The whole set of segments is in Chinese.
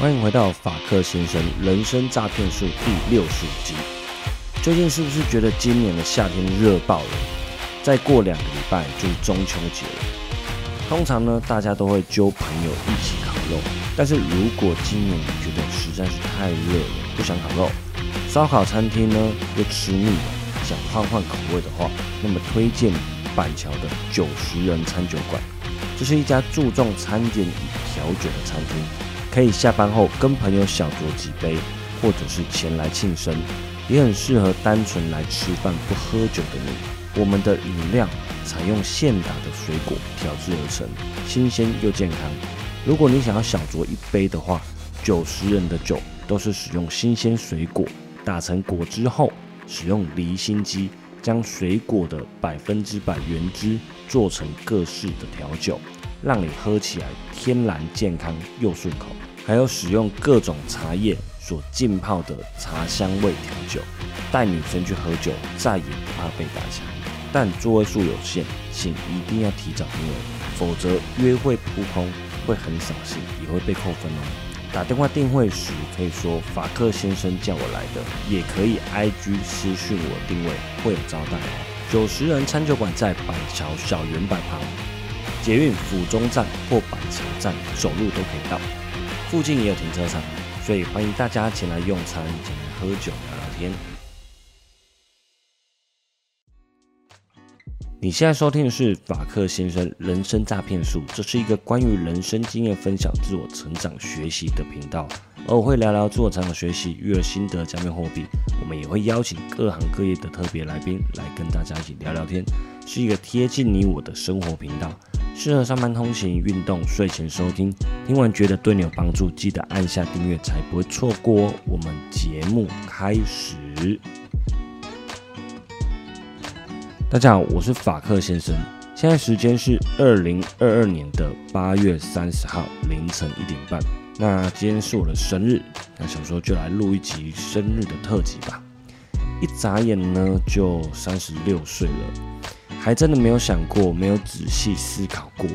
欢迎回到法克先生人生诈骗术第六十五集。最近是不是觉得今年的夏天热爆了？再过两个礼拜就是中秋节了。通常呢，大家都会揪朋友一起烤肉。但是如果今年觉得实在是太热了，不想烤肉，烧烤餐厅呢又吃腻了，想换换口味的话，那么推荐板桥的九十人餐酒馆。这是一家注重餐点与调酒的餐厅，可以下班后跟朋友小酌几杯，或者是前来庆生，也很适合单纯来吃饭不喝酒的你。我们的饮料采用现打的水果调制而成，新鲜又健康。如果你想要小酌一杯的话，九十人的酒都是使用新鲜水果打成果汁后，使用离心机将水果的百分之百原汁做成各式的调酒，让你喝起来天然健康又顺口。还有使用各种茶叶所浸泡的茶香味调酒，带女生去喝酒再也不怕被打枪。但座位数有限，请一定要提早订位，否则约会扑空。会很扫兴，也会被扣分哦。打电话订会时可以说法克先生叫我来的，也可以 IG 私讯我定位，会有招待哦。九十人餐酒馆在板桥小圆板旁，捷运府中站或板桥站走路都可以到，附近也有停车场，所以欢迎大家前来用餐、前来喝酒、聊聊天。你现在收听的是法克先生人生诈骗术，这是一个关于人生经验分享、自我成长学习的频道，而我会聊聊自我成长学习、育儿心得、加密货币。我们也会邀请各行各业的特别来宾来跟大家一起聊聊天，是一个贴近你我的生活频道，适合上班通勤、运动、睡前收听。听完觉得对你有帮助，记得按下订阅，才不会错过哦。我们节目开始。大家好，我是法克先生。现在时间是二零二二年的八月三十号凌晨一点半。那今天是我的生日，那想说就来录一集生日的特辑吧。一眨眼呢，就三十六岁了，还真的没有想过，没有仔细思考过，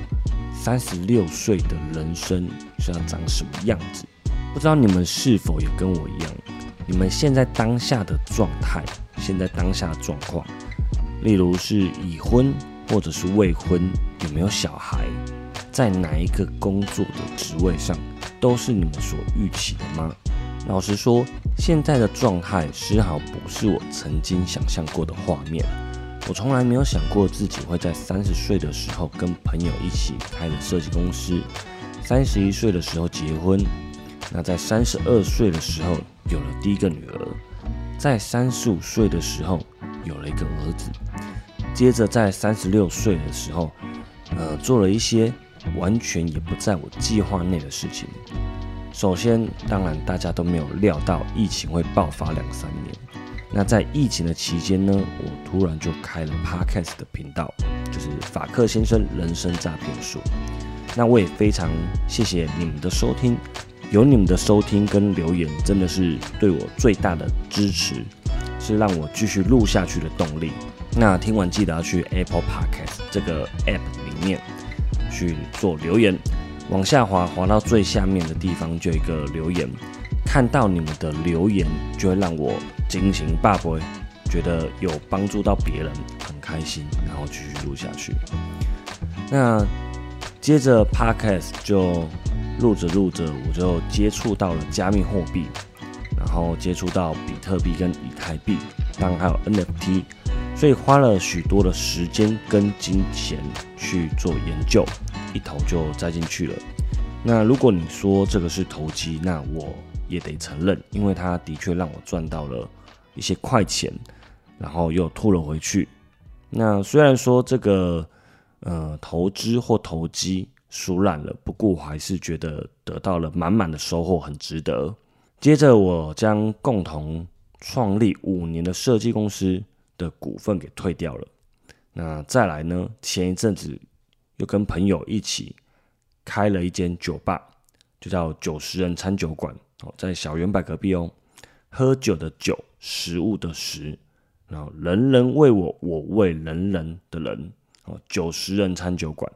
三十六岁的人生是要长什么样子。不知道你们是否也跟我一样？你们现在当下的状态，现在当下的状况。例如是已婚或者是未婚，有没有小孩，在哪一个工作的职位上，都是你们所预期的吗？老实说，现在的状态丝毫不是我曾经想象过的画面。我从来没有想过自己会在三十岁的时候跟朋友一起开了设计公司，三十一岁的时候结婚，那在三十二岁的时候有了第一个女儿，在三十五岁的时候。有了一个儿子，接着在三十六岁的时候，呃，做了一些完全也不在我计划内的事情。首先，当然大家都没有料到疫情会爆发两三年。那在疫情的期间呢，我突然就开了 Podcast 的频道，就是法克先生人生诈骗术。那我也非常谢谢你们的收听，有你们的收听跟留言，真的是对我最大的支持。是让我继续录下去的动力。那听完记得要去 Apple Podcast 这个 App 里面去做留言，往下滑，滑到最下面的地方就有一个留言。看到你们的留言，就会让我惊醒爸爸，觉得有帮助到别人，很开心，然后继续录下去。那接着 Podcast 就录着录着，我就接触到了加密货币。然后接触到比特币跟以太币，当然还有 NFT，所以花了许多的时间跟金钱去做研究，一头就栽进去了。那如果你说这个是投机，那我也得承认，因为它的确让我赚到了一些快钱，然后又吐了回去。那虽然说这个呃投资或投机输烂了，不过我还是觉得得到了满满的收获，很值得。接着，我将共同创立五年的设计公司的股份给退掉了。那再来呢？前一阵子又跟朋友一起开了一间酒吧，就叫九十人餐酒馆在小圆柏隔壁哦。喝酒的酒，食物的食，然后人人为我，我为人人的人哦。九十人餐酒馆，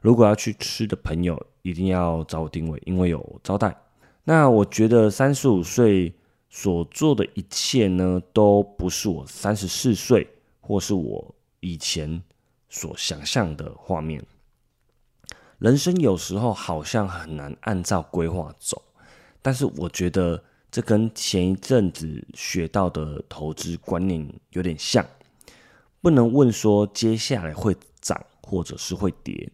如果要去吃的朋友，一定要找我定位，因为有招待。那我觉得三十五岁所做的一切呢，都不是我三十四岁或是我以前所想象的画面。人生有时候好像很难按照规划走，但是我觉得这跟前一阵子学到的投资观念有点像。不能问说接下来会涨或者是会跌，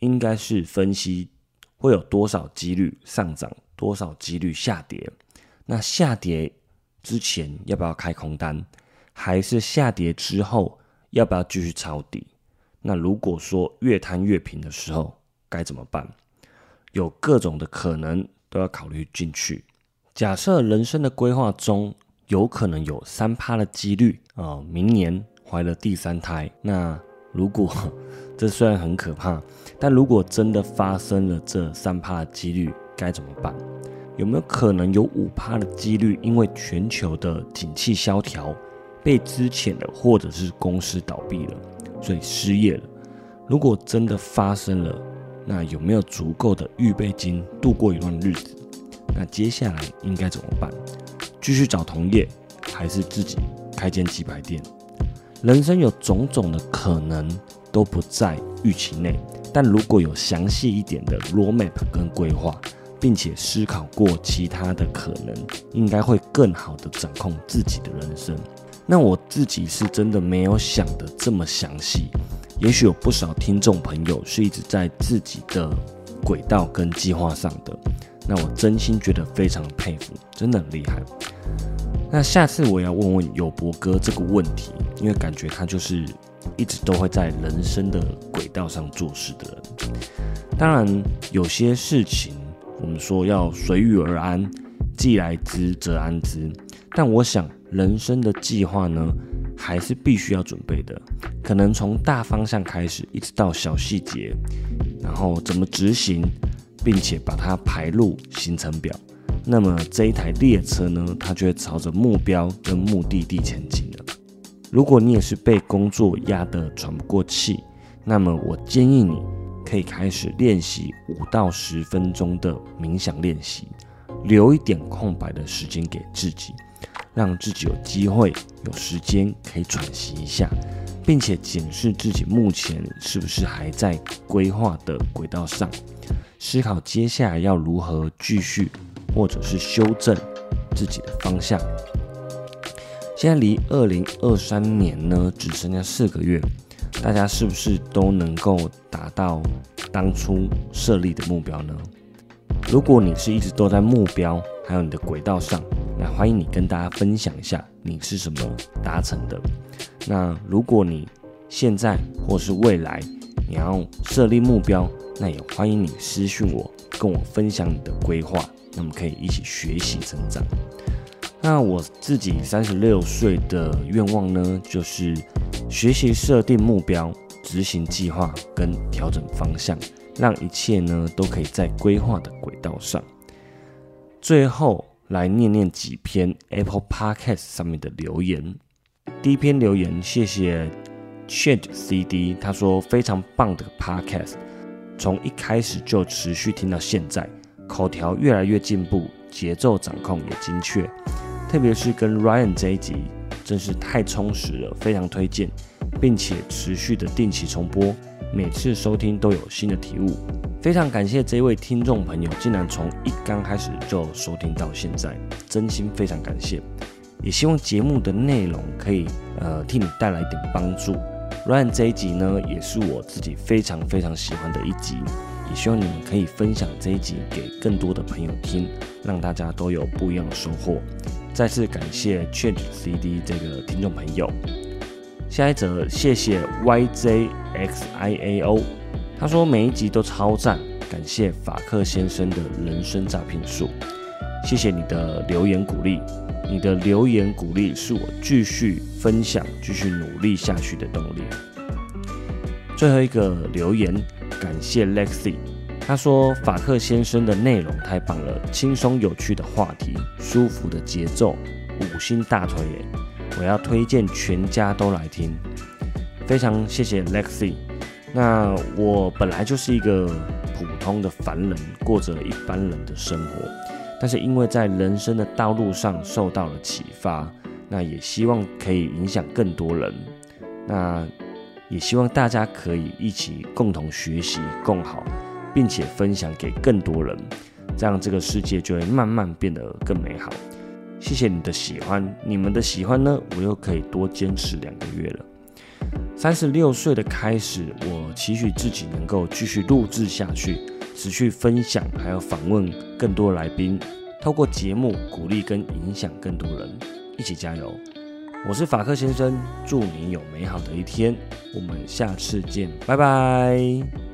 应该是分析会有多少几率上涨，多少几率下跌。那下跌之前要不要开空单，还是下跌之后要不要继续抄底？那如果说越摊越平的时候该怎么办？有各种的可能都要考虑进去。假设人生的规划中有可能有三趴的几率啊，明年。怀了第三胎，那如果 这虽然很可怕，但如果真的发生了这三趴的几率该怎么办？有没有可能有五趴的几率因为全球的景气萧条被资遣了，或者是公司倒闭了，所以失业了？如果真的发生了，那有没有足够的预备金度过一段日子？那接下来应该怎么办？继续找同业，还是自己开间鸡排店？人生有种种的可能都不在预期内，但如果有详细一点的 roadmap 跟规划，并且思考过其他的可能，应该会更好的掌控自己的人生。那我自己是真的没有想的这么详细，也许有不少听众朋友是一直在自己的轨道跟计划上的，那我真心觉得非常佩服，真的很厉害。那下次我要问问有博哥这个问题，因为感觉他就是一直都会在人生的轨道上做事的人。当然，有些事情我们说要随遇而安，既来之则安之。但我想，人生的计划呢，还是必须要准备的。可能从大方向开始，一直到小细节，然后怎么执行，并且把它排入行程表。那么这一台列车呢，它就会朝着目标跟目的地前进了。如果你也是被工作压得喘不过气，那么我建议你可以开始练习五到十分钟的冥想练习，留一点空白的时间给自己，让自己有机会有时间可以喘息一下，并且检视自己目前是不是还在规划的轨道上，思考接下来要如何继续。或者是修正自己的方向。现在离二零二三年呢，只剩下四个月，大家是不是都能够达到当初设立的目标呢？如果你是一直都在目标还有你的轨道上，那欢迎你跟大家分享一下你是什么达成的。那如果你现在或是未来你要设立目标，那也欢迎你私讯我，跟我分享你的规划。那么可以一起学习成长。那我自己三十六岁的愿望呢，就是学习设定目标、执行计划跟调整方向，让一切呢都可以在规划的轨道上。最后来念念几篇 Apple Podcast 上面的留言。第一篇留言，谢谢 Change CD，他说非常棒的 Podcast，从一开始就持续听到现在。口条越来越进步，节奏掌控也精确，特别是跟 Ryan 这一集，真是太充实了，非常推荐，并且持续的定期重播，每次收听都有新的体悟。非常感谢这位听众朋友，竟然从一刚开始就收听到现在，真心非常感谢。也希望节目的内容可以呃替你带来一点帮助。Run 这一集呢，也是我自己非常非常喜欢的一集。也希望你们可以分享这一集给更多的朋友听，让大家都有不一样的收获。再次感谢 Change CD 这个听众朋友。下一则，谢谢 YJXIAO，他说每一集都超赞，感谢法克先生的人生诈骗术。谢谢你的留言鼓励，你的留言鼓励是我继续分享、继续努力下去的动力。最后一个留言。感谢 Lexi，他说法克先生的内容太棒了，轻松有趣的话题，舒服的节奏，五星大腿耶！我要推荐全家都来听。非常谢谢 Lexi。那我本来就是一个普通的凡人，过着一般人的生活，但是因为在人生的道路上受到了启发，那也希望可以影响更多人。那也希望大家可以一起共同学习共好，并且分享给更多人，这样这个世界就会慢慢变得更美好。谢谢你的喜欢，你们的喜欢呢，我又可以多坚持两个月了。三十六岁的开始，我期许自己能够继续录制下去，持续分享，还有访问更多来宾，透过节目鼓励跟影响更多人，一起加油！我是法克先生，祝你有美好的一天，我们下次见，拜拜。